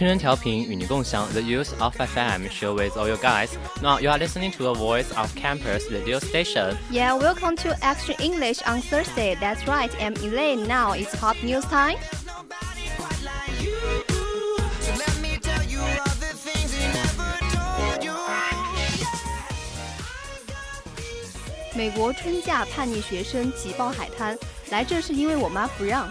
青春调频与你共享 The Use of FM show with all you guys. Now you are listening to the voice of campus radio station. Yeah, welcome to Extra English on Thursday. That's right, I'm Elaine. Now it's hot news time. Nobody quite like you. So let me tell you all the things he never told you. 美国春假叛逆学生挤爆海滩，来这是因为我妈不让。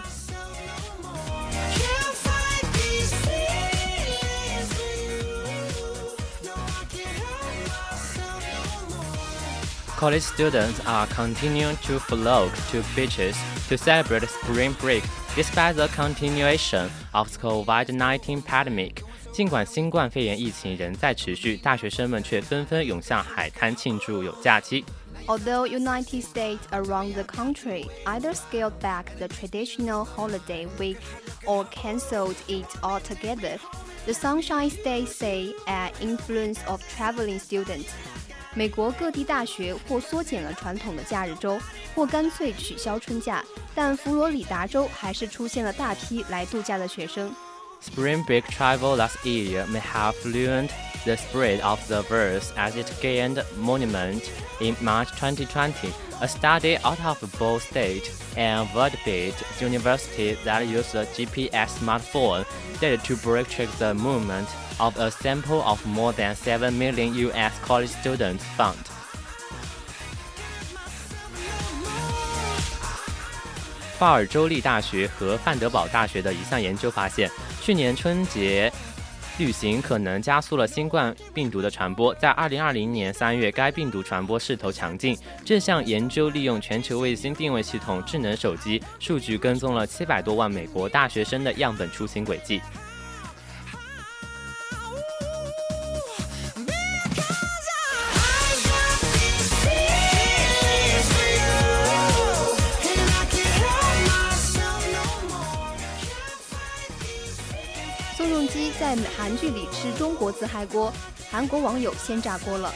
College students are continuing to flock to beaches to celebrate spring break despite the continuation of the COVID-19 pandemic. 尽管新冠肺炎疫情仍在持续，大学生们却纷纷涌向海滩庆祝有假期。 Although United States around the country either scaled back the traditional holiday week or cancelled it altogether, the Sunshine State say an influence of traveling students. 美国各地大学或缩减了传统的假日周，或干脆取消春假，但佛罗里达州还是出现了大批来度假的学生。 Spring break travel last year may have ruined the spread of the virus as it gained monument in March 2020. A study out of Ball State and Vanderbilt University that used the GPS smartphone did to break track the movement of a sample of more than 7 million US college students found. 鲍尔州立大学和范德堡大学的一项研究发现，去年春节旅行可能加速了新冠病毒的传播。在2020年3月，该病毒传播势头强劲。这项研究利用全球卫星定位系统、智能手机数据，跟踪了700多万美国大学生的样本出行轨迹。在韩剧里吃中国自嗨锅，韩国网友先炸锅了。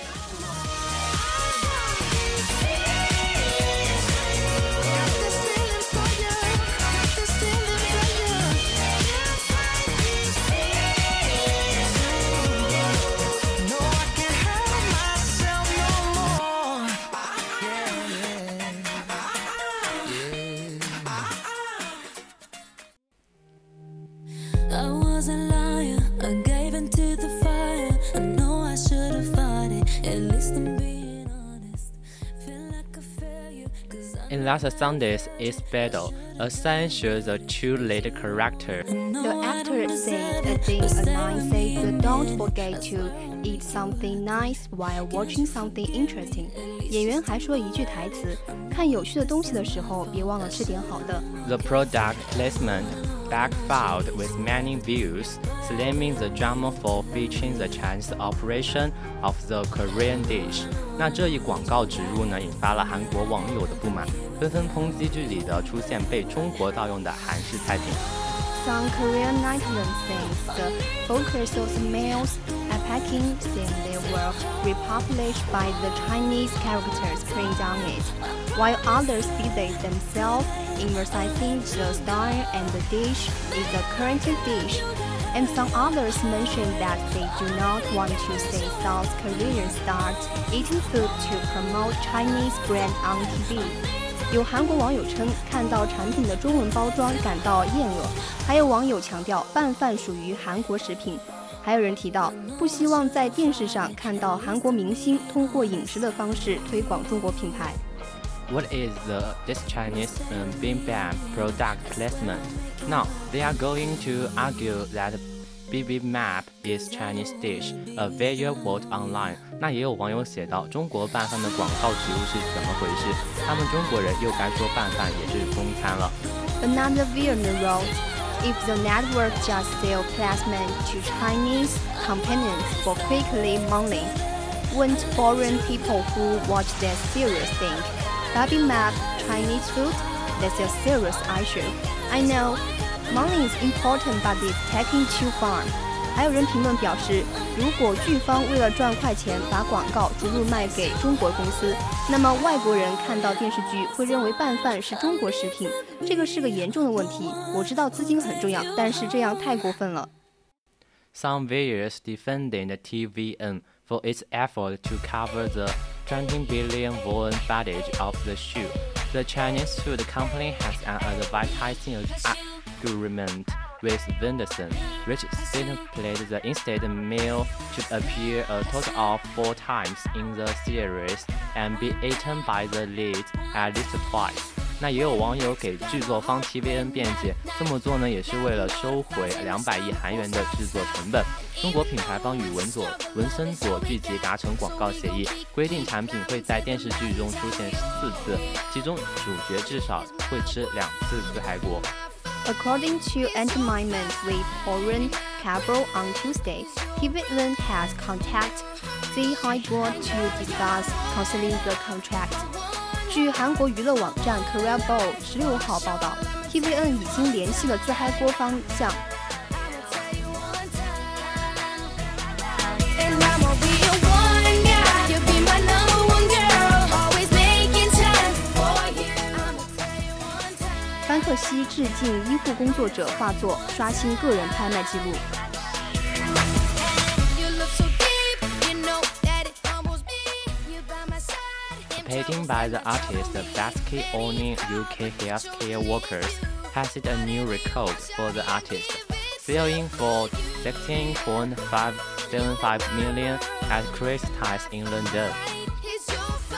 last Sunday's Is Battle, a sign shows the two lead character. The actor said a thing a line says that don't forget to eat something nice while watching something interesting。演员还说一句台词：看有趣的东西的时候，别忘了吃点好的。 The product placement backfired with many views, slamming the drama for featuring the Chinese operation of the Korean dish。那这一广告植入呢，引发了韩国网友的不满， 纷纷抨击剧里的出现被中国盗用的韩式菜品。 Some Korean netizens say the focus of the males unpacking scene they were republished by the Chinese characters printed on it, while others busy themselves in reciting the style and the dish is the current dish. And some others mentioned that they do not want to see South Koreans start eating food to promote Chinese brand on TV. 有韩国网友称，看到产品的中文包装感到厌恶，还有网友强调拌饭属于韩国食品。还有人提到，不希望在电视上看到韩国明星通过饮食的方式推广中国品牌。What is the this Chinese um, bibimbap product placement? Now they are going to argue that “Bibimbap is Chinese dish, a value word online”。那也有网友写到，中国拌饭的广告植入是怎么回事？他们中国人又该说拌饭也是中餐了。Another viewer wrote. if the network just sell placement to Chinese companies for quickly money, won't foreign people who watch that series think, bibimbap, Chinese food, that's a serious issue. I know money is important but it's taking too far. 还有人评论表示，如果剧方为了赚快钱把广告逐步卖给中国公司，那么外国人看到电视剧会认为拌饭是中国食品，这个是个严重的问题。我知道资金很重要，但是这样太过分了。 Some viewers defending the TVN for its effort to cover the 20 billion won budget of the show. The Chinese food company has an advertising Agreement with Venderson, which stipulated the instant meal should appear a total of four times in the series and be eaten by the lead at least twice. 那也有网友给制作方 TVN 辩解，这么做呢也是为了收回两百亿韩元的制作成本。中国品牌方与文佐文森佐剧集达成广告协议，规定产品会在电视剧中出现四次，其中主角至少会吃两次自嗨锅。According to Entertainment with Foreign Cable on Tuesday, TVN has contacted the High Board to discuss canceling the contract. 据韩国娱乐网站 Korea Bowl 十六号报道，TVN 已经联系了自嗨锅方向， 克西致敬医护工作者画作，刷新个人拍卖记录。A painting by the artist Basket owning UK healthcare workers has set a new record for the artist, selling for 16.575 million at Christie's in London.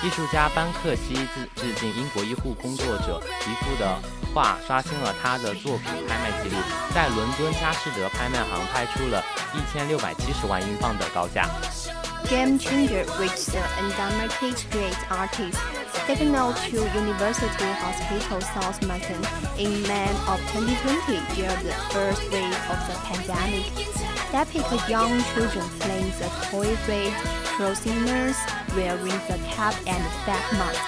艺术家班克西致致敬英国医护工作者一幅的画，刷新了他的作品拍卖记录，在伦敦佳士得拍卖行拍出了一千六百七十万英镑的高价。 Game Changer reached the undemarcated great artist, taken out to University Hospital Southampton in May of 2020 during the first wave of the pandemic. Depicted young children playing the toy raid, prosumers wearing the cap and fat mask.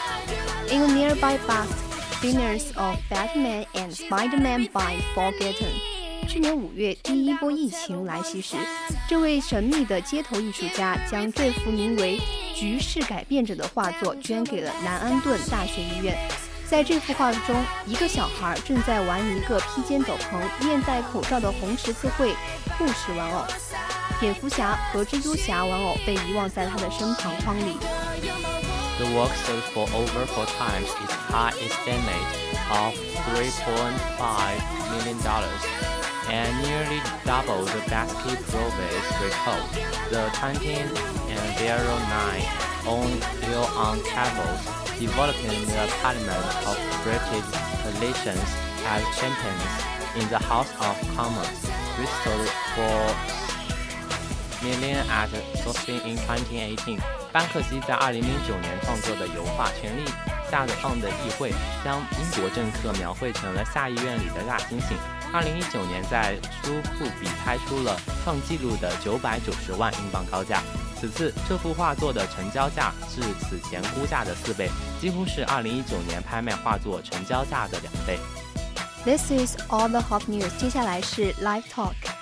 In a nearby bust, winners of Batman and Spider-Man by Forgotten. 去年五月第一波疫情来袭时，这位神秘的街头艺术家将这幅名为《局势改变者》的画作捐给了南安顿大学医院。在这幅画中，一个小孩正在玩一个披肩斗篷、面戴口罩的红十字会护士玩偶。蝙蝠侠和蜘蛛侠玩偶被遗忘在他的身旁框里。The work sold for over four times its high estimate of 3.5 million dollars and nearly double the basket province record. The 2009 on Hill on Cables, developing the Parliament of British coalitions as champions in the House of Commons, which sold for million at Sotheby's in 2018。班克西在2009年创作的油画《权力下的放的议会》，将英国政客描绘成了下议院里的大猩猩。2019年在苏富比拍出了创纪录的990万英镑高价。此次这幅画作的成交价是此前估价的四倍，几乎是2019年拍卖画作成交价的两倍。This is all the hot news。接下来是 Live Talk。